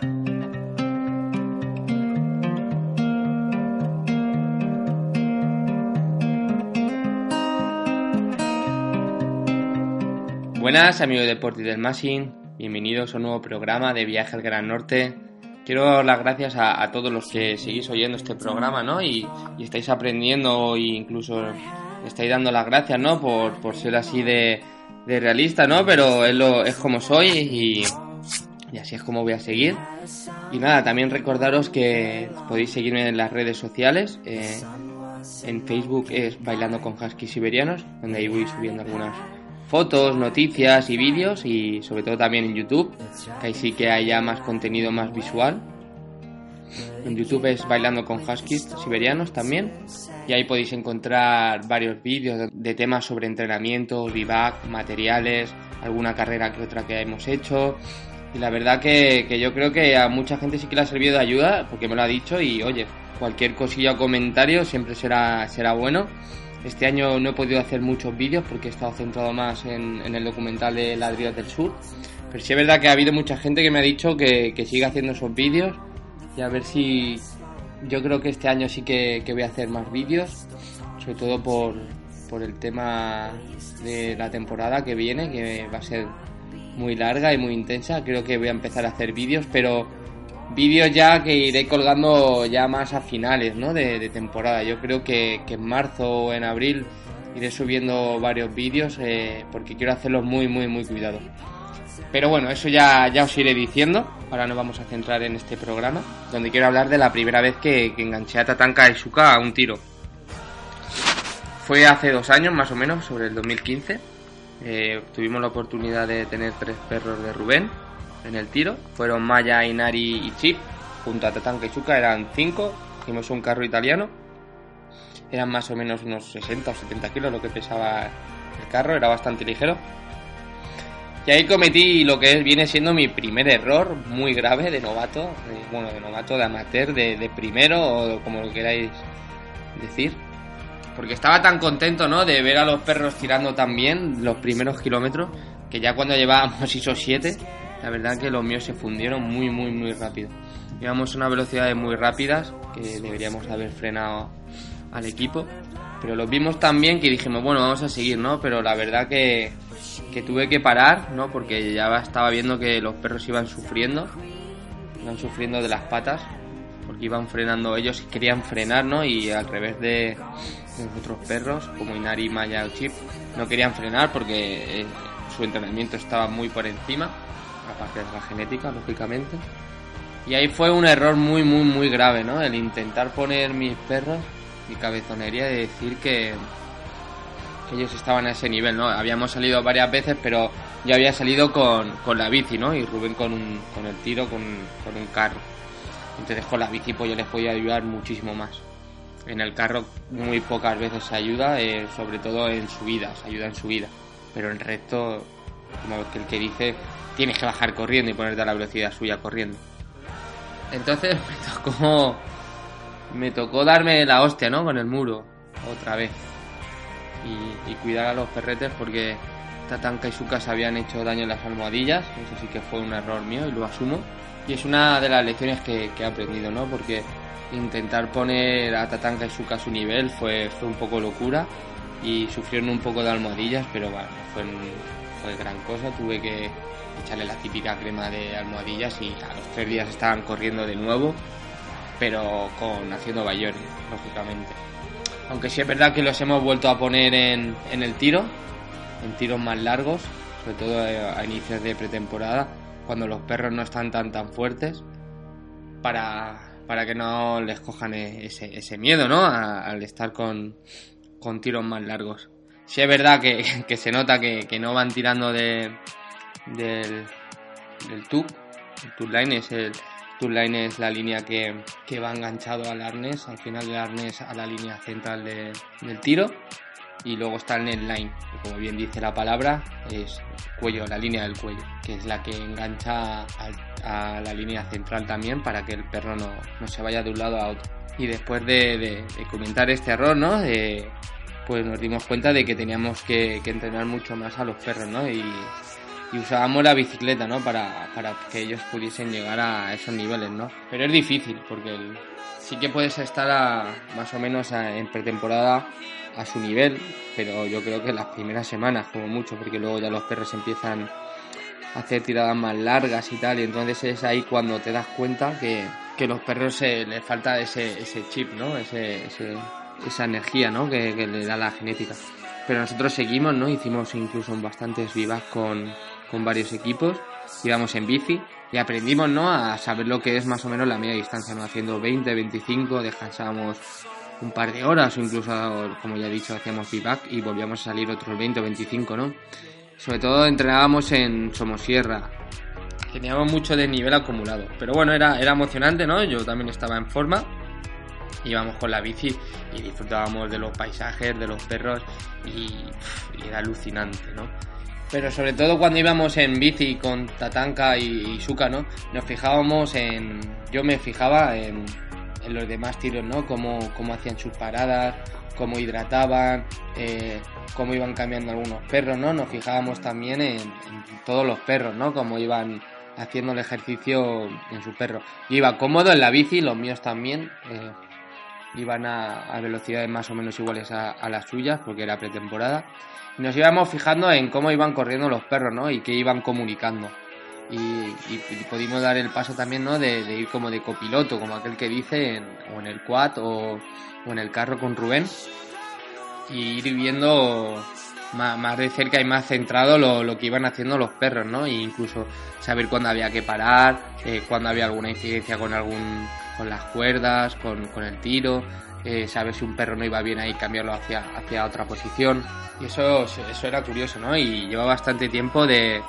Buenas amigos de Deportes del Machine, bienvenidos a un nuevo programa de Viaje al Gran Norte. Quiero dar las gracias a, todos los que seguís oyendo este programa, ¿no? Y, estáis aprendiendo e incluso estáis dando las gracias, ¿no? Por, ser así de, realista, ¿no? Pero lo, es como soy y, y así es como voy a seguir. Y nada, también recordaros que podéis seguirme en las redes sociales. Eh, en Facebook es Bailando con Huskies Siberianos, donde ahí voy subiendo algunas fotos, noticias y vídeos y sobre todo también en YouTube, que ahí sí que hay ya más contenido más visual. En YouTube es Bailando con Huskies Siberianos también y ahí podéis encontrar varios vídeos de temas sobre entrenamiento, vivac, materiales, alguna carrera que otra que hemos hecho y la verdad que, yo creo que a mucha gente sí que le ha servido de ayuda, porque me lo ha dicho y oye, cualquier cosilla o comentario siempre será, será bueno. Este año no he podido hacer muchos vídeos porque he estado centrado más en, el documental de Ladrillos del Sur. Pero sí es verdad que ha habido mucha gente que me ha dicho que, que siga haciendo esos vídeos y a ver si yo creo que este año sí que, que voy a hacer más vídeos, sobre todo por, por el tema de la temporada que viene, que va a ser muy larga y muy intensa. Creo que voy a empezar a hacer vídeos, pero vídeos ya que iré colgando ya más a finales ¿no? de, temporada. Yo creo que, en marzo o en abril iré subiendo varios vídeos eh, porque quiero hacerlos muy, muy, muy cuidados. Pero bueno, eso ya, ya os iré diciendo. Ahora nos vamos a centrar en este programa, donde quiero hablar de la primera vez que, enganché a Tatanka Shuka a un tiro. Fue hace dos años, más o menos, sobre el 2015 eh, tuvimos la oportunidad de tener tres perros de Rubén en el tiro. Fueron Maya, Inari y Chip. Junto a Tatanka y eran cinco. Hicimos un carro italiano. Eran más o menos unos 60 o 70 kilos lo que pesaba el carro. Era bastante ligero. Y ahí cometí lo que viene siendo mi primer error, muy grave de novato, bueno, de novato, de amateur, de primero o como lo queráis decir porque estaba tan contento, ¿no? De ver a los perros tirando tan bien los primeros kilómetros, que ya cuando llevábamos esos 7, la verdad que los míos se fundieron muy, muy, muy rápido. Llevamos unas velocidades muy rápidas, que deberíamos haber frenado al equipo, pero los vimos tan bien que dijimos, bueno, vamos a seguir, ¿no? Pero la verdad que, que tuve que parar, ¿no? Porque ya estaba viendo que los perros iban sufriendo, iban sufriendo de las patas, porque iban frenando ellos y querían frenar, ¿no? Y al revés de, los otros perros, como Inari, Maya o Chip, no querían frenar porque eh, su entrenamiento estaba muy por encima, aparte de la genética, lógicamente. Y ahí fue un error muy, muy, muy grave, ¿no? El intentar poner mis perros, mi cabezonería, de decir que, ellos estaban a ese nivel, ¿no? Habíamos salido varias veces, pero yo había salido con, con la bici, ¿no? Y Rubén con, un, con el tiro, con, con un carro. Entonces con la bici pues yo les podía ayudar muchísimo más. En el carro muy pocas veces se ayuda, eh, sobre todo en subidas, ayuda en subida. Pero en recto, como el que dice, tienes que bajar corriendo y ponerte a la velocidad suya corriendo. Entonces me tocó, me tocó darme la hostia, ¿no? Con el muro, otra vez. Y, cuidar a los perretes porque Tatanka y su casa habían hecho daño en las almohadillas. Eso sí que fue un error mío y lo asumo. Y es una de las lecciones que he aprendido, ¿no? Porque intentar poner a Tatanka y Suka a su nivel fue, fue un poco locura y sufrieron un poco de almohadillas, pero bueno, fue, fue gran cosa. Tuve que echarle la típica crema de almohadillas y a los tres días estaban corriendo de nuevo, pero con haciendo bayori, lógicamente. Aunque sí es verdad que los hemos vuelto a poner en, en el tiro, en tiros más largos, sobre todo a inicios de pretemporada, cuando los perros no están tan tan fuertes, para para que no les cojan e-, ese, miedo, ¿no? al estar con, con, tiros más largos. Sí es verdad que, se nota que, no van tirando de, del, del tub, El line es el line es la línea que, que, va enganchado al arnés, al final del arnés a la línea central del tiro. Y luego está el net line, que como bien dice la palabra, es cuello, la línea del cuello, que es la que engancha a, la línea central también para que el perro no, no, se vaya de un lado a otro. Y después de, de, comentar este error, ¿no? pues nos dimos cuenta de que teníamos que, que entrenar mucho más a los perros, ¿no? Y, y usábamos la bicicleta, ¿no? Para, para, que ellos pudiesen llegar a esos niveles, ¿no? Pero es difícil porque sí que puedes estar a, más o menos en pretemporada a su nivel, pero yo creo que las primeras semanas como mucho, porque luego ya los perros empiezan a hacer tiradas más largas y tal, y entonces es ahí cuando te das cuenta que, que los perros les falta ese, ese chip, ¿no? Ese, esa energía, ¿no? Que, que le da la genética. Pero nosotros seguimos, ¿no? Hicimos incluso bastantes vivas con, con varios equipos, íbamos en bici y aprendimos ¿no? a saber lo que es más o menos la media distancia, ¿no? haciendo 20, 25, descansábamos un par de horas o incluso, como ya he dicho, hacíamos feedback y volvíamos a salir otros 20 o 25, ¿no? Sobre todo entrenábamos en Somosierra, teníamos mucho de nivel acumulado, pero bueno, era, era emocionante, ¿no? Yo también estaba en forma, íbamos con la bici y disfrutábamos de los paisajes, de los perros y, y era alucinante, ¿no? Pero sobre todo cuando íbamos en bici con Tatanka y, Suka, ¿no? Nos fijábamos en... Yo me fijaba en, los demás tiros, ¿no? Cómo, cómo hacían sus paradas, cómo hidrataban, eh, cómo iban cambiando algunos perros, ¿no? Nos fijábamos también en, todos los perros, ¿no? Cómo iban haciendo el ejercicio en su perro. Yo iba cómodo en la bici, los míos también. Eh, iban a, velocidades más o menos iguales a, a las suyas, porque era pretemporada nos íbamos fijando en cómo iban corriendo los perros, ¿no? Y qué iban comunicando. Y, pudimos dar el paso también, ¿no? De, ir como de copiloto, como aquel que dice, o en el quad o, en el carro con Rubén. Y ir viendo más, de cerca y más centrado lo, que iban haciendo los perros, ¿no? E incluso saber cuándo había que parar, eh, cuándo había alguna incidencia con algún con las cuerdas, con, con el tiro, eh, saber si un perro no iba bien ahí, cambiarlo hacia, hacia otra posición. Y eso, eso era curioso, ¿no? Y lleva bastante tiempo de,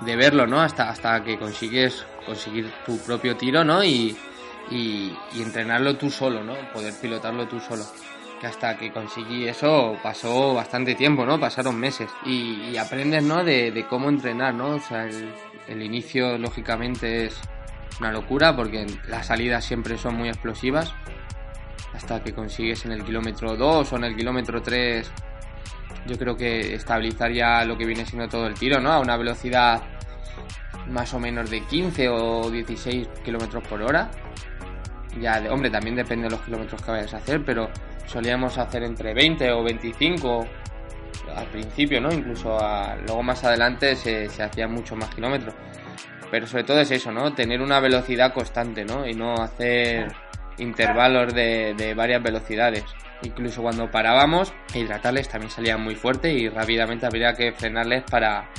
de verlo, ¿no? Hasta, hasta que consigues conseguir tu propio tiro, ¿no? Y, y, entrenarlo tú solo, ¿no? Poder pilotarlo tú solo. Que hasta que conseguí eso pasó bastante tiempo, ¿no? Pasaron meses. Y, aprendes, ¿no? De, de, cómo entrenar, ¿no? O sea, el, el inicio, lógicamente, es una locura porque las salidas siempre son muy explosivas. Hasta que consigues en el kilómetro 2 o en el kilómetro 3 yo creo que estabilizar ya lo que viene siendo todo el tiro, ¿no? A una velocidad más o menos de 15 o 16 kilómetros por hora. Ya, de, hombre, también depende de los kilómetros que vayas a hacer, pero solíamos hacer entre 20 o 25 al principio, ¿no? Incluso luego más adelante se, se hacían mucho más kilómetros. Pero sobre todo es eso, ¿no? Tener una velocidad constante, ¿no? Y no hacer intervalos de, de varias velocidades. Incluso cuando parábamos, hidratarles también salía muy fuerte y rápidamente habría que frenarles para,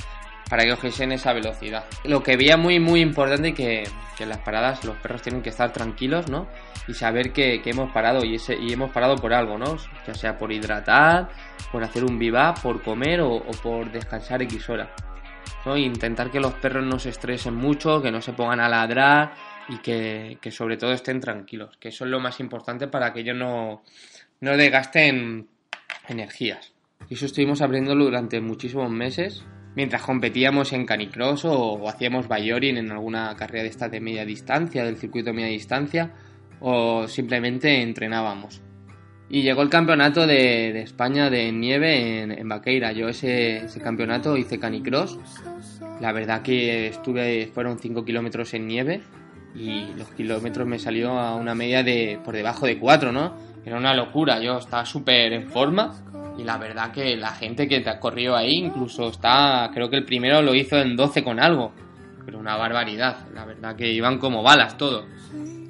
para que cogiesen esa velocidad. Lo que veía muy muy importante que, que en las paradas los perros tienen que estar tranquilos, ¿no? Y saber que, hemos parado y, hemos parado por algo, ¿no? Ya sea por hidratar, por hacer un viva, por comer o, por descansar X hora. ¿no? intentar que los perros no se estresen mucho, que no se pongan a ladrar y que, que sobre todo estén tranquilos, que eso es lo más importante para que ellos no, no desgasten energías. Y eso estuvimos aprendiendo durante muchísimos meses mientras competíamos en canicross o, hacíamos bayoring en alguna carrera de esta de media distancia, del circuito de media distancia, o simplemente entrenábamos. Y llegó el campeonato de, España de nieve en, en Baqueira. Yo ese, ese, campeonato hice canicross. La verdad que estuve, fueron 5 kilómetros en nieve y los kilómetros me salió a una media de por debajo de 4, ¿no? Era una locura, yo estaba súper en forma y la verdad que la gente que te ha corrido ahí incluso está, creo que el primero lo hizo en 12 con algo, pero una barbaridad, la verdad que iban como balas todo.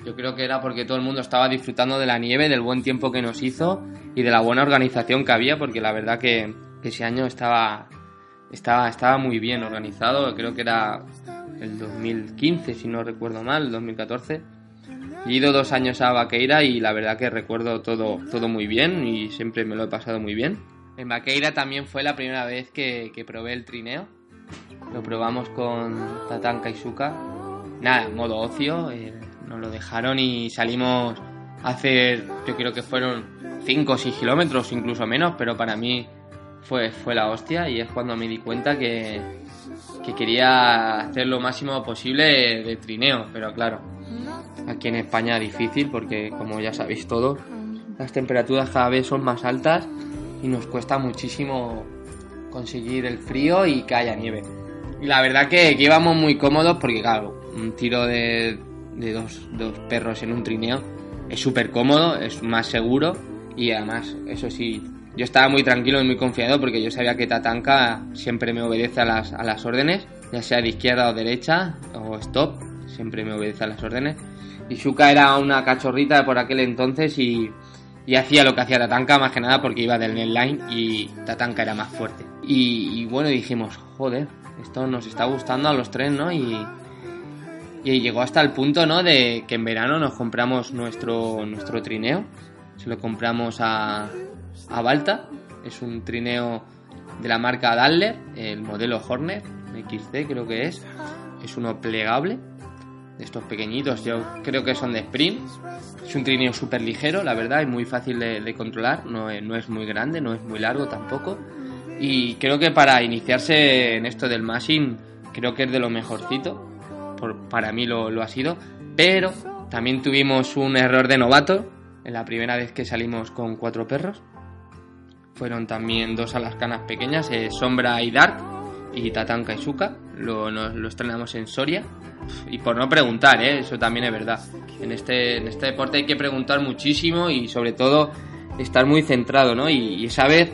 Yo creo que era porque todo el mundo estaba disfrutando de la nieve, del buen tiempo que nos hizo y de la buena organización que había, porque la verdad que, ese año estaba, estaba, estaba muy bien organizado, creo que era el 2015, si no recuerdo mal, el 2014 He ido dos años a Vaqueira y la verdad que recuerdo todo, todo muy bien y siempre me lo he pasado muy bien. En Vaqueira también fue la primera vez que, probé el trineo. Lo probamos con Tatanka y Suka nada, modo ocio, eh, nos lo dejaron y salimos a hacer, yo creo que fueron 5 o 6 kilómetros, incluso menos, pero para mí fue, fue la hostia y es cuando me di cuenta que, que quería hacer lo máximo posible de trineo, pero claro, aquí en España difícil porque como ya sabéis todos, las temperaturas cada vez son más altas y nos cuesta muchísimo conseguir el frío y que haya nieve. Y la verdad que, que íbamos muy cómodos porque claro, un tiro de, de dos, dos perros en un trineo es súper cómodo, es más seguro y además, eso sí, yo estaba muy tranquilo y muy confiado porque yo sabía que Tatanka siempre me obedece a las, a las órdenes, ya sea de izquierda o derecha o stop, siempre me obedece a las órdenes. Y Shuka era una cachorrita por aquel entonces y, hacía lo que hacía Tatanka más que nada porque iba del netline y Tatanka era más fuerte. Y, bueno, dijimos, joder, esto nos está gustando a los tres, ¿no? Y, llegó hasta el punto, ¿no? De que en verano nos compramos nuestro, nuestro trineo. Se lo compramos a, a Balta. Es un trineo de la marca Daller, el modelo Hornet XC creo que es. Es uno plegable, de estos pequeñitos, yo creo que son de sprint. Es un trineo súper ligero, la verdad, y muy fácil de, contralar. No es, no es muy grande, no es muy largo tampoco. Y creo que para iniciarse en esto del mashing, creo que es de lo mejorcito. Por, para mí lo, lo ha sido. Pero también tuvimos un error de novato en la primera vez que salimos con cuatro perros. Fueron también dos alascanas pequeñas, eh, Sombra y Dark, y Tatanka y Suka. Lo, nos, lo estrenamos en Soria. Y por no preguntar, ¿eh? eso también es verdad. En este, en este deporte hay que preguntar muchísimo y sobre todo estar muy centrado, ¿no? Y, y esa vez,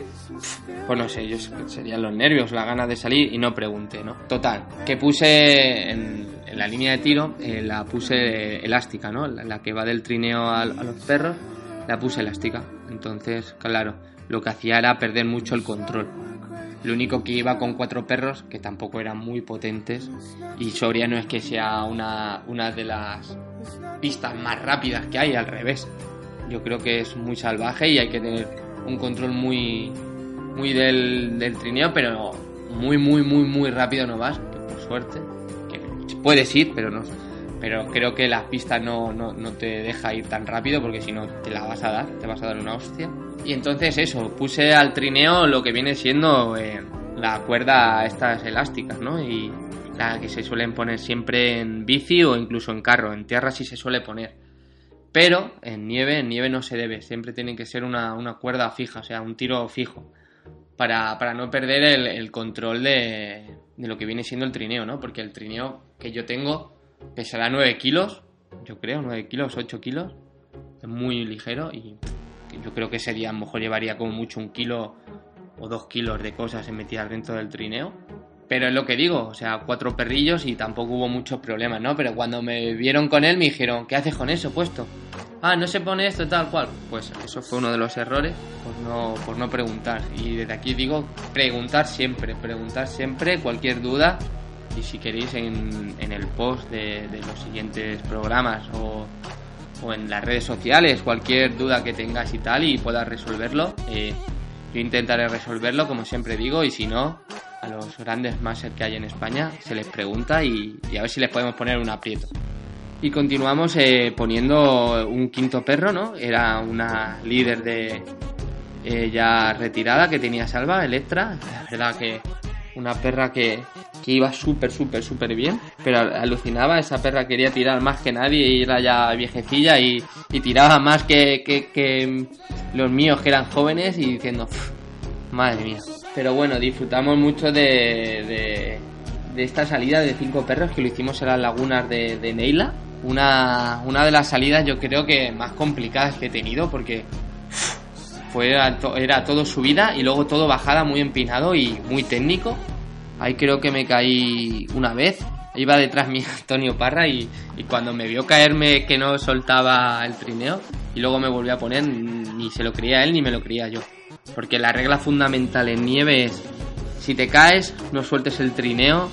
pues no sé, yo serían los nervios, la gana de salir y no pregunté, ¿no? Total, que puse en, en la línea de tiro, eh, la puse elástica, ¿no? La, la, que va del trineo a, a los perros, la puse elástica. Entonces, claro, lo que hacía era perder mucho el control. Lo único que iba con cuatro perros, que tampoco eran muy potentes, y Soria no es que sea una, una de las pistas más rápidas que hay, al revés. Yo creo que es muy salvaje y hay que tener un control muy, muy del, del trineo, pero muy, muy, muy, muy rápido no vas, por suerte. Que puedes ir, pero no. Pero creo que la pista no, no, no te deja ir tan rápido porque si no te la vas a dar, te vas a dar una hostia. Y entonces eso, puse al trineo lo que viene siendo eh, la cuerda estas elásticas, ¿no? Y la que se suelen poner siempre en bici o incluso en carro, en tierra sí se suele poner. Pero en nieve, en nieve no se debe, siempre tiene que ser una, una cuerda fija, o sea, un tiro fijo, para, para no perder el, el control de, de, lo que viene siendo el trineo, ¿no? Porque el trineo que yo tengo pesará 9 kilos, yo creo, 9 kilos, 8 kilos, es muy ligero y yo creo que sería, a lo mejor llevaría como mucho un kilo o dos kilos de cosas metidas dentro del trineo. Pero es lo que digo, o sea, cuatro perrillos y tampoco hubo muchos problemas, ¿no? Pero cuando me vieron con él me dijeron, ¿qué haces con eso puesto? Ah, no se pone esto tal cual. Pues eso fue uno de los errores por no, por no preguntar. Y desde aquí digo, preguntar siempre, preguntar siempre cualquier duda. Y si queréis en, en el post de, de, los siguientes programas o, o, en las redes sociales, cualquier duda que tengas y tal y puedas resolverlo, eh, yo intentaré resolverlo como siempre digo y si no, a los grandes máster que hay en España se les pregunta y, y, a ver si les podemos poner un aprieto. Y continuamos eh, poniendo un quinto perro, ¿no? Era una líder de eh, ya retirada que tenía Salva, Electra. La verdad que una perra que, que iba súper, súper, súper bien, pero alucinaba, esa perra quería tirar más que nadie y era ya viejecilla y, tiraba más que, que, que, los míos que eran jóvenes y diciendo, madre mía. Pero bueno, disfrutamos mucho de, de, de, esta salida de cinco perros que lo hicimos en las lagunas de, de Neila. Una, una de las salidas yo creo que más complicadas que he tenido porque fue era, era todo subida y luego todo bajada muy empinado y muy técnico. Ahí creo que me caí una vez. Iba detrás mi Antonio Parra y, y, cuando me vio caerme que no soltaba el trineo y luego me volvió a poner, ni se lo creía él ni me lo creía yo. Porque la regla fundamental en nieve es, si te caes, no sueltes el trineo,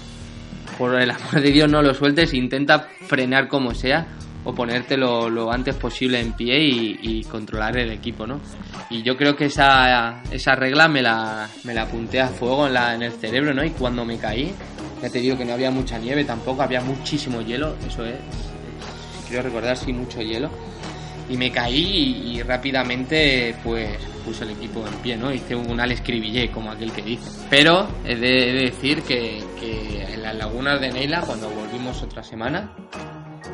por el amor de Dios no lo sueltes, intenta frenar como sea, o ponerte lo, antes posible en pie y, controlar el equipo, ¿no? Y yo creo que esa, esa regla me la, me la apunté a fuego en, la, en el cerebro, ¿no? Y cuando me caí, ya te digo que no había mucha nieve tampoco, había muchísimo hielo, eso es, quiero recordar, sí, mucho hielo. Y me caí y, rápidamente pues puse el equipo en pie, ¿no? Hice un Alex Cribillé, como aquel que dice. Pero he de, decir que, en las lagunas de Neila, cuando volvimos otra semana,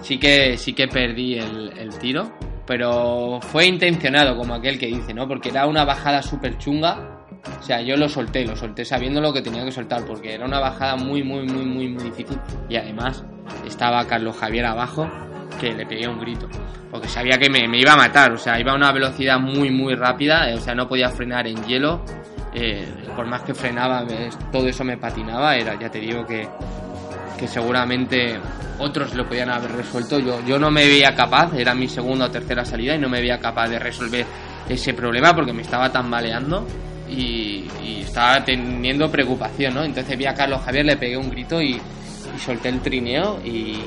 sí que, sí que perdí el, tiro. Pero fue intencionado, como aquel que dice, ¿no? Porque era una bajada súper chunga o sea, yo lo solté, lo solté sabiendo lo que tenía que soltar, porque era una bajada muy, muy, muy, muy, muy difícil. Y además estaba Carlos Javier abajo, que le pegué un grito, porque sabía que me, iba a matar. O sea, iba a una velocidad muy, muy rápida, o sea, no podía frenar en hielo. Eh, por más que frenaba, todo eso me patinaba. Era, ya te digo que, que seguramente otros lo podían haber resuelto. Yo, yo no me veía capaz, era mi segunda o tercera salida y no me veía capaz de resolver ese problema porque me estaba tambaleando y, estaba teniendo preocupación, ¿no? Entonces vi a Carlos Javier, le pegué un grito y, solté el trineo y,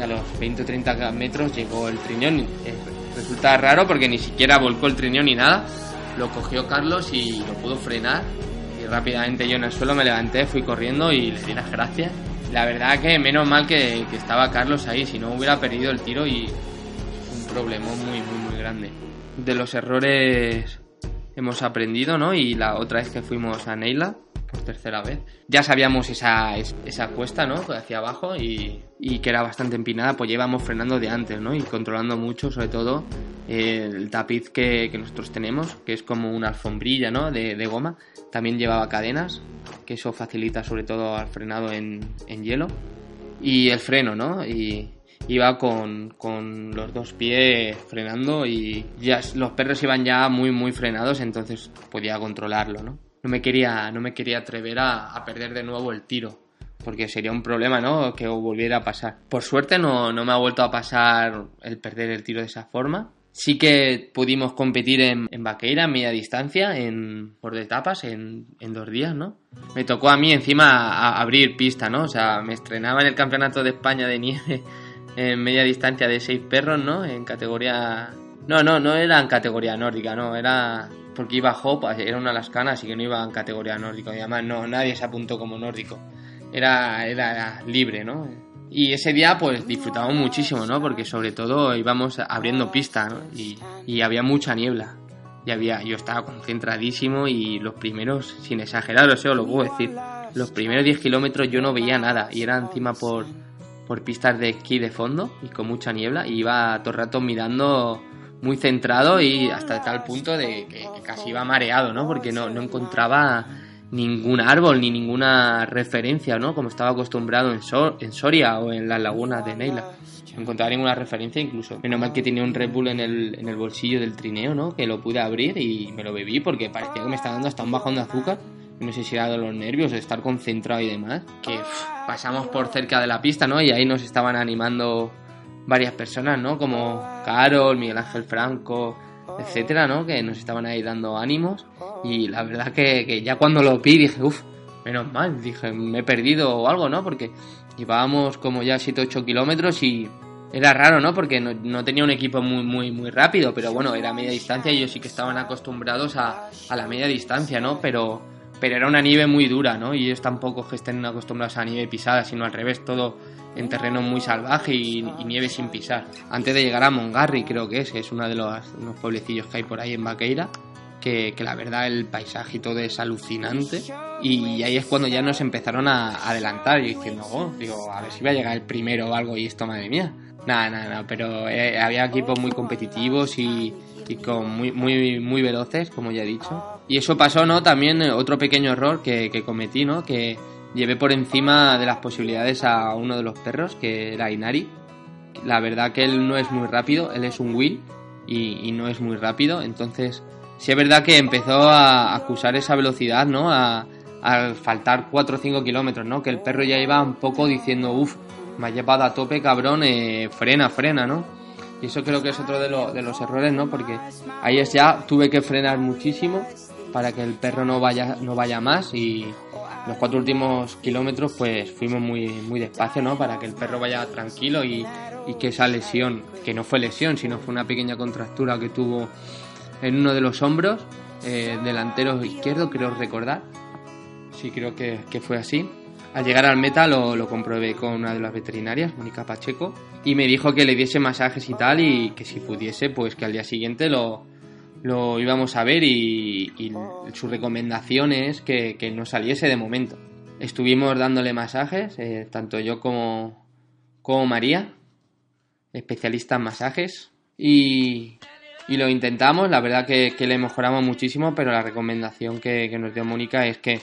a los 20 o 30 metros llegó el trineo. Eh, resulta raro porque ni siquiera volcó el trineo ni nada. Lo cogió Carlos y lo pudo frenar. Y rápidamente yo en el suelo me levanté, fui corriendo y le di las gracias. La verdad que menos mal que, que estaba Carlos ahí, si no hubiera perdido el tiro y un problema muy, muy, muy grande. De los errores hemos aprendido, ¿no? Y la otra vez que fuimos a Neila, por tercera vez, ya sabíamos esa, esa cuesta, ¿no? Hacia abajo y, y que era bastante empinada, pues llevamos frenando de antes, ¿no? Y controlando mucho, sobre todo, el tapiz que, que nosotros tenemos, que es como una alfombrilla, ¿no? De, de, goma. También llevaba cadenas, que eso facilita sobre todo al frenado en, en hielo. Y el freno, ¿no? Y, iba con, con, los dos pies frenando y ya los perros iban ya muy muy frenados entonces podía controlarlo no no me quería no me quería atrever a, perder de nuevo el tiro porque sería un problema no que volviera a pasar por suerte no, no me ha vuelto a pasar el perder el tiro de esa forma sí que pudimos competir en, en media distancia, en, por etapas, en, en, dos días, ¿no? Me tocó a mí encima abrir pista, ¿no? O sea, me estrenaba en el Campeonato de España de Nieve en media distancia de seis perros, ¿no? En categoría... No, no, no era en categoría nórdica, no, era porque iba Hop, era una lascana, así que no iba en categoría nórdica. Y además no, nadie se apuntó como nórdico. Era, era libre, ¿no? Y ese día pues disfrutamos muchísimo, ¿no? Porque sobre todo íbamos abriendo pista, ¿no? Y, y había mucha niebla. Y había, yo estaba concentradísimo y los primeros, sin exagerar, o sea, lo puedo decir, los primeros 10 kilómetros yo no veía nada y era encima por, por pistas de esquí de fondo y con mucha niebla y iba todo el rato mirando muy centrado y hasta tal punto de que, casi iba mareado, ¿no? Porque no, no, encontraba ningún árbol ni ninguna referencia, ¿no? Como estaba acostumbrado en, en Soria o en las lagunas de Neila. No encontraba ninguna referencia incluso. Menos mal que tenía un Red Bull en el, en el bolsillo del trineo, ¿no? Que lo pude abrir y me lo bebí porque parecía que me estaba dando hasta un bajón de azúcar no sé si era de los nervios, de estar concentrado y demás, que pasamos por cerca de la pista, ¿no? Y ahí nos estaban animando varias personas, ¿no? Como Carol, Miguel Ángel Franco, etcétera, ¿no? Que nos estaban ahí dando ánimos. Y la verdad que, ya cuando lo vi dije, uff, menos mal, dije, me he perdido o algo, ¿no? Porque llevábamos como ya 7-8 kilómetros y era raro, ¿no? Porque no, no, tenía un equipo muy, muy, muy rápido, pero bueno, era media distancia y ellos sí que estaban acostumbrados a, a la media distancia, ¿no? Pero pero era una nieve muy dura, ¿no? Y ellos tampoco que estén acostumbrados a nieve pisada, sino al revés, todo en terreno muy salvaje y, nieve sin pisar. Antes de llegar a Mongarri, creo que es, es uno de los unos pueblecillos que hay por ahí en Vaqueira, que, que, la verdad el paisaje y todo es alucinante. Y ahí es cuando ya nos empezaron a adelantar, y diciendo, oh, digo, a ver si va a llegar el primero o algo, y esto, madre mía. Nada, nada, nada, pero eh, había equipos muy competitivos y, y con muy, muy, muy veloces, como ya he dicho. Y eso pasó, ¿no? También eh, otro pequeño error que, que cometí, ¿no? Que llevé por encima de las posibilidades a uno de los perros, que era Inari. La verdad que él no es muy rápido, él es un Will y, no es muy rápido, entonces sí es verdad que empezó a acusar esa velocidad, ¿no? A, al faltar 4 o 5 kilómetros, ¿no? Que el perro ya iba un poco diciendo, uff, me ha llevado a tope, cabrón, eh, frena, frena, ¿no? Y eso creo que es otro de, de los errores, ¿no? Porque ahí es ya tuve que frenar muchísimo para que el perro no vaya, no vaya más y, los cuatro últimos kilómetros pues fuimos muy, muy despacio, ¿no? Para que el perro vaya tranquilo y, y que esa lesión, que no fue lesión, sino fue una pequeña contractura que tuvo en uno de los hombros, eh, delantero izquierdo, creo recordar. Sí, creo que, que fue así. Al llegar al meta lo, lo, comprobé con una de las veterinarias, Mónica Pacheco, y me dijo que le diese masajes y tal, y que si pudiese, pues que al día siguiente lo, lo íbamos a ver y, y su recomendación es que, que, no saliese de momento. Estuvimos dándole masajes, eh, tanto yo como, como María, especialista en masajes, y, y lo intentamos, la verdad que, que, le mejoramos muchísimo, pero la recomendación que, nos dio Mónica es que,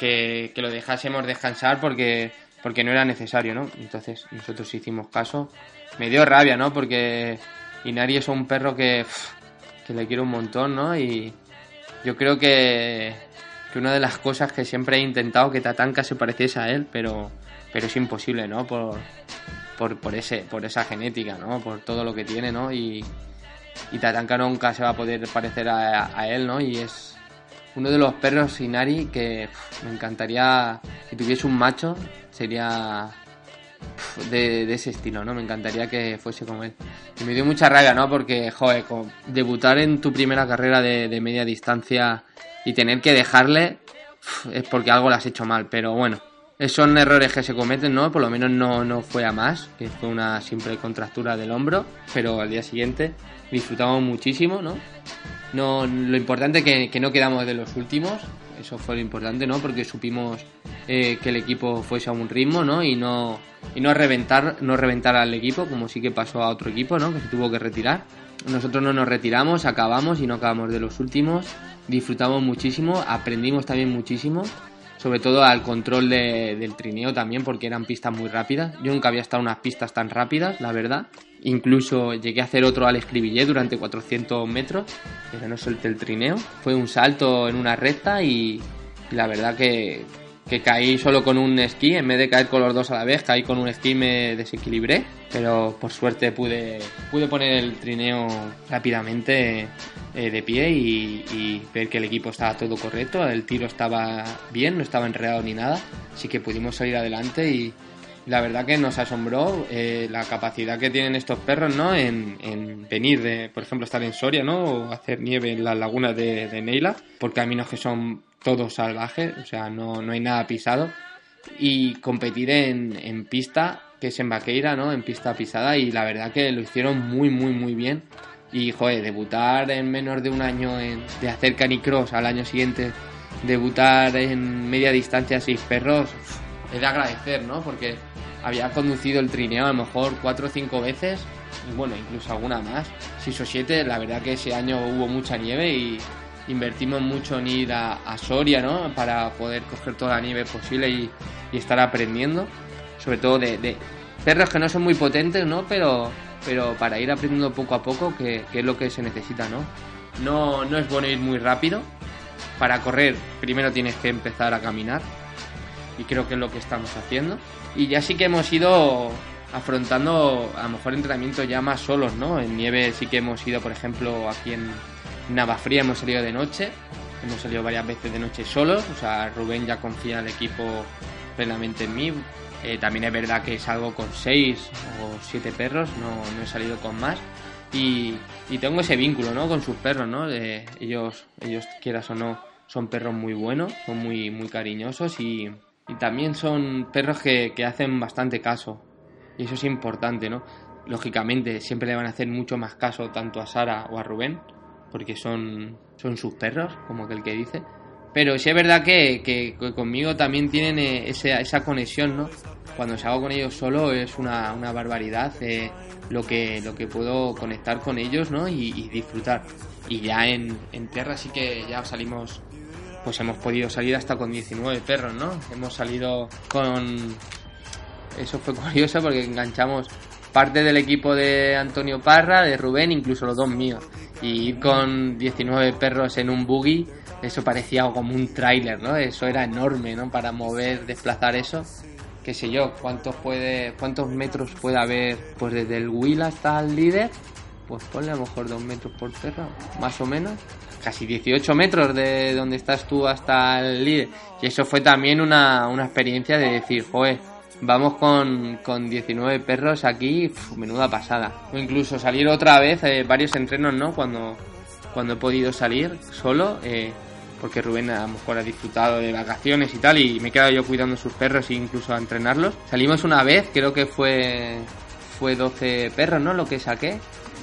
que, lo dejásemos descansar porque, porque no era necesario, ¿no? Entonces nosotros hicimos caso. Me dio rabia, ¿no? Porque Inari es un perro que, que le quiero un montón, ¿no? Y yo creo que, que una de las cosas que siempre he intentado que Tatanka se pareciese a él, pero, pero es imposible, ¿no? Por, por, por, ese, por esa genética, ¿no? Por todo lo que tiene, ¿no? Y, Tatanka nunca se va a poder parecer a, él, ¿no? Y es uno de los perros Inari que me encantaría, si tuviese un macho, sería de, ese estilo, ¿no? Me encantaría que fuese como él. Y me dio mucha rabia, ¿no? Porque, joder, con, debutar en tu primera carrera de, media distancia y tener que dejarle es porque algo lo has hecho mal, pero bueno. Son errores que se cometen, ¿no? Por lo menos no, no fue a más, que fue una simple contractura del hombro, pero al día siguiente disfrutamos muchísimo, ¿no? No, lo importante es que, no quedamos de los últimos, eso fue lo importante, ¿no? Porque supimos eh, que el equipo fuese a un ritmo, ¿no? Y no, y no reventar, no reventar al equipo, como sí que pasó a otro equipo, ¿no? Que se tuvo que retirar. Nosotros no nos retiramos, acabamos y no acabamos de los últimos. Disfrutamos muchísimo, aprendimos también muchísimo sobre todo al control de, del trineo también, porque eran pistas muy rápidas. Yo nunca había estado en unas pistas tan rápidas, la verdad. Incluso llegué a hacer otro al escribillé durante 400 metros, pero no solté el trineo. Fue un salto en una recta y, la verdad que, que caí solo con un esquí, en vez de caer con los dos a la vez, caí con un esquí y me desequilibré, pero por suerte pude, pude poner el trineo rápidamente eh, de pie y, y, ver que el equipo estaba todo correcto, el tiro estaba bien, no estaba enredado ni nada, así que pudimos salir adelante y la verdad que nos asombró eh, la capacidad que tienen estos perros ¿no? en, en, venir, de, por ejemplo, estar en Soria ¿no? o hacer nieve en las lagunas de, de Neila, por caminos que son todo salvaje, o sea, no, no hay nada pisado. Y competir en, en, pista, que es en Vaqueira, ¿no? En pista pisada, y la verdad que lo hicieron muy, muy, muy bien. Y, joder, debutar en menos de un año en, de hacer canicross al año siguiente, debutar en media distancia seis perros, es de agradecer, ¿no? Porque había conducido el trineo a lo mejor cuatro o cinco veces, y bueno, incluso alguna más, seis o siete, la verdad que ese año hubo mucha nieve y invertimos mucho en ir a, a, Soria, ¿no? Para poder coger toda la nieve posible y, y estar aprendiendo. Sobre todo de, de, perros que no son muy potentes, ¿no? Pero, pero para ir aprendiendo poco a poco, que, que, es lo que se necesita, ¿no? ¿no? No es bueno ir muy rápido. Para correr, primero tienes que empezar a caminar. Y creo que es lo que estamos haciendo. Y ya sí que hemos ido afrontando a lo mejor entrenamientos ya más solos, ¿no? En nieve sí que hemos ido, por ejemplo, aquí en, Navafría hemos salido de noche, hemos salido varias veces de noche solos, o sea, Rubén ya confía en el equipo plenamente en mí. Eh, también es verdad que salgo con seis o siete perros, no, no he salido con más. Y, y, tengo ese vínculo, ¿no? Con sus perros, ¿no? De ellos, ellos quieras o no, son perros muy buenos, son muy, muy cariñosos y, y también son perros que, que hacen bastante caso. Y eso es importante, ¿no? Lógicamente, siempre le van a hacer mucho más caso tanto a Sara o a Rubén, porque son, son sus perros, como aquel que dice. Pero sí es verdad que, que, conmigo también tienen eh, esa, esa, conexión, ¿no? Cuando salgo con ellos solo es una, una barbaridad eh, lo, que, lo que puedo conectar con ellos, ¿no? Y, y disfrutar. Y ya en, en, tierra sí que ya salimos, pues hemos podido salir hasta con 19 perros, ¿no? Hemos salido con... Eso fue curioso porque enganchamos parte del equipo de Antonio Parra, de Rubén, incluso los dos míos y ir con 19 perros en un buggy, eso parecía como un tráiler, ¿no? Eso era enorme, ¿no? Para mover, desplazar eso. Qué sé yo, cuántos puede, cuántos metros puede haber, pues desde el Will hasta el líder, pues ponle a lo mejor dos metros por perro, más o menos. Casi 18 metros de donde estás tú hasta el líder. Y eso fue también una, una experiencia de decir, joder, vamos con, con 19 perros aquí, menuda pasada. O incluso salir otra vez, eh, varios entrenos, ¿no? Cuando, cuando he podido salir solo, eh, porque Rubén a lo mejor ha disfrutado de vacaciones y tal, y me he quedado yo cuidando sus perros e incluso a entrenarlos. Salimos una vez, creo que fue, fue 12 perros, ¿no? Lo que saqué,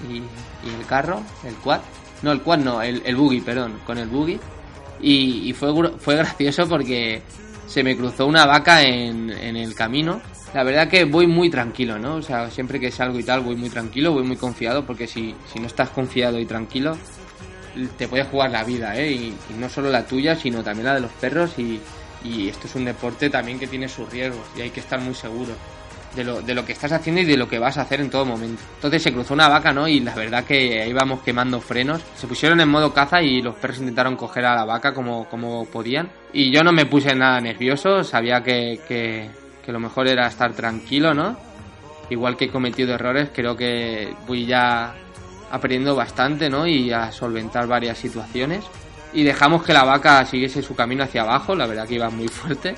y, y el carro, el quad. No, el quad no, el, el buggy, perdón, con el buggy. Y, fue, fue gracioso porque se me cruzó una vaca en, en, el camino. La verdad que voy muy tranquilo, ¿no? O sea, siempre que salgo y tal, voy muy tranquilo, voy muy confiado, porque si, si no estás confiado y tranquilo, te puede jugar la vida, ¿eh? Y, y, no solo la tuya, sino también la de los perros. Y, y esto es un deporte también que tiene sus riesgos y hay que estar muy seguro de lo, de lo que estás haciendo y de lo que vas a hacer en todo momento. Entonces se cruzó una vaca, ¿no? Y la verdad que íbamos quemando frenos. Se pusieron en modo caza y los perros intentaron coger a la vaca como, como podían. Y yo no me puse nada nervioso, sabía que, que, que lo mejor era estar tranquilo, ¿no? Igual que he cometido errores, creo que voy ya aprendiendo bastante, ¿no? Y a solventar varias situaciones. Y dejamos que la vaca siguiese su camino hacia abajo, la verdad que iba muy fuerte.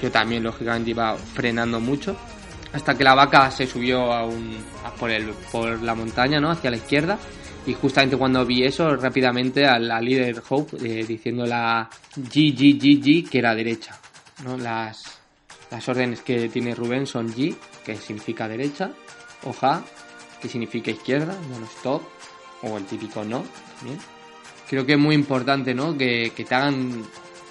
Yo también, lógicamente, iba frenando mucho hasta que la vaca se subió a un, por, el, por la montaña, ¿no? Hacia la izquierda. Y justamente cuando vi eso, rápidamente a la líder Hope eh, diciendo la G, G, G, G, que era derecha. ¿no? Las, las órdenes que tiene Rubén son G, que significa derecha, o Ja, que significa izquierda, no stop, o el típico no. Creo que es muy importante, ¿no? Que, que te hagan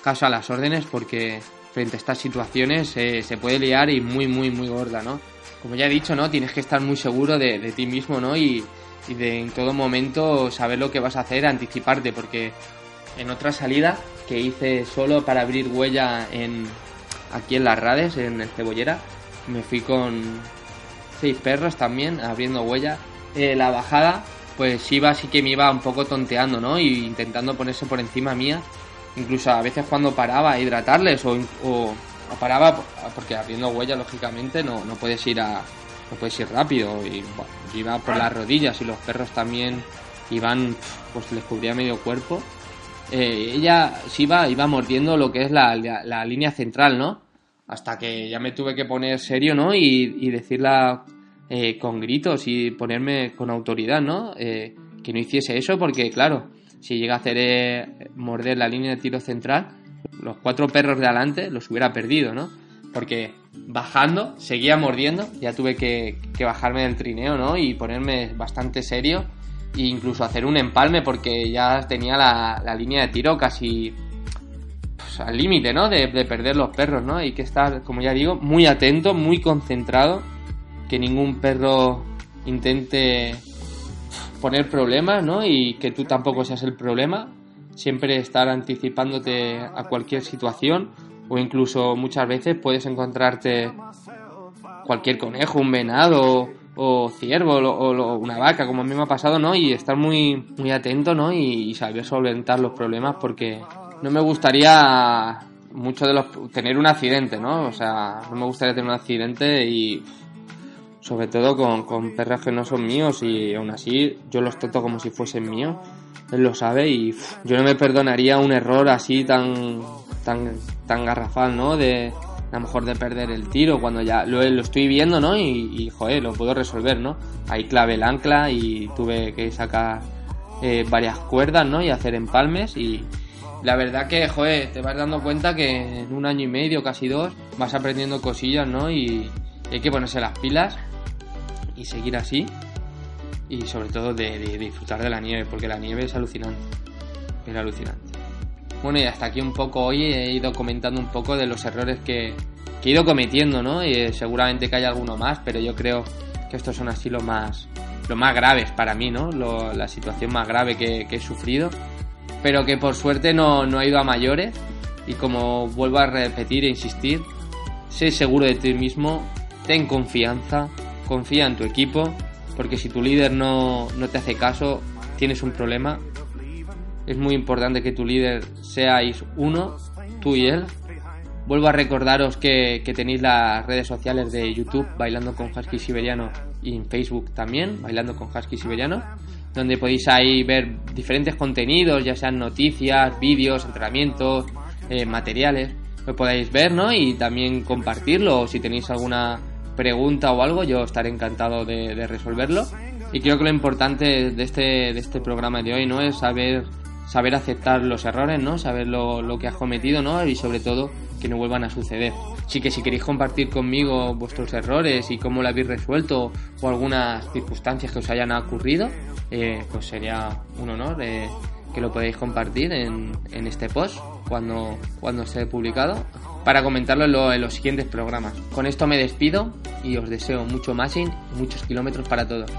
caso a las órdenes porque frente a estas situaciones eh, se puede liar y muy, muy, muy gorda, ¿no? Como ya he dicho, ¿no? Tienes que estar muy seguro de, ti mismo, ¿no? Y, y, de en todo momento saber lo que vas a hacer, anticiparte, porque en otra salida que hice solo para abrir huella en aquí en las Rades, en el Cebollera, me fui con seis perros también, abriendo huella. Eh, la bajada, pues iba así que me iba un poco tonteando, ¿no? Y intentando ponerse por encima mía incluso a veces cuando paraba a hidratarles o, o, paraba porque abriendo huella lógicamente no, no puedes ir a no puedes ir rápido y bueno, iba por las rodillas y los perros también iban pues les cubría medio cuerpo. Eh, ella se iba iba mordiendo lo que es la, la, la, línea central no hasta que ya me tuve que poner serio no y, y decirla eh, con gritos y ponerme con autoridad no eh, que no hiciese eso porque claro si llega a hacer eh, morder la línea de tiro central, los cuatro perros de adelante los hubiera perdido, ¿no? Porque bajando, seguía mordiendo, ya tuve que, bajarme del trineo, ¿no? Y ponerme bastante serio e incluso hacer un empalme porque ya tenía la, la línea de tiro casi pues, al límite, ¿no? De, de, perder los perros, ¿no? Hay que estar, como ya digo, muy atento, muy concentrado, que ningún perro intente poner problemas, ¿no? Y que tú tampoco seas el problema. Siempre estar anticipándote a cualquier situación o incluso muchas veces puedes encontrarte cualquier conejo, un venado o ciervo o, o, una vaca, como a mí me ha pasado, ¿no? Y estar muy, muy atento, ¿no? Y, y saber solventar los problemas porque no me gustaría mucho de los tener un accidente, ¿no? O sea, no me gustaría tener un accidente y sobre todo con, con, perros que no son míos y aún así yo los trato como si fuesen míos. Él lo sabe y uf, yo no me perdonaría un error así tan, tan, tan garrafal, ¿no? De a lo mejor de perder el tiro cuando ya lo, lo estoy viendo, ¿no? Y, y, joder, lo puedo resolver, ¿no? Ahí clave el ancla y tuve que sacar eh, varias cuerdas, ¿no? Y hacer empalmes y la verdad que, joder, te vas dando cuenta que en un año y medio, casi dos, vas aprendiendo cosillas, ¿no? Y hay que ponerse las pilas y seguir así y sobre todo de, de, disfrutar de la nieve porque la nieve es alucinante es alucinante. Bueno y hasta aquí un poco hoy he ido comentando un poco de los errores que, que he ido cometiendo no y eh, seguramente que hay alguno más pero yo creo que estos son así los más los más graves para mí no lo, la situación más grave que, que, he sufrido pero que por suerte no, no ha ido a mayores. Y como vuelvo a repetir e insistir sé seguro de ti mismo ten confianza confía en tu equipo, porque si tu líder no, no, te hace caso, tienes un problema. Es muy importante que tu líder seáis uno, tú y él. Vuelvo a recordaros que, que tenéis las redes sociales de YouTube, Bailando con Husky Siberiano, y en Facebook también, Bailando con Husky Siberiano. donde podéis ahí ver diferentes contenidos, ya sean noticias, vídeos, entrenamientos, eh, materiales, lo podéis ver, ¿no? Y también compartirlo, si tenéis alguna pregunta o algo, yo estaré encantado de, de resolverlo. Y creo que lo importante de este, de este programa de hoy, ¿no? Es saber, saber aceptar los errores, ¿no? Saber lo, lo que has cometido, ¿no? Y sobre todo que no vuelvan a suceder. Así que si queréis compartir conmigo vuestros errores y cómo lo habéis resuelto o algunas circunstancias que os hayan ocurrido, eh, pues sería un honor eh, que lo podáis compartir en, en, este post cuando, cuando esté publicado para comentarlo en, lo, los siguientes programas. Con esto me despido y os deseo mucho mashing y muchos kilómetros para todos.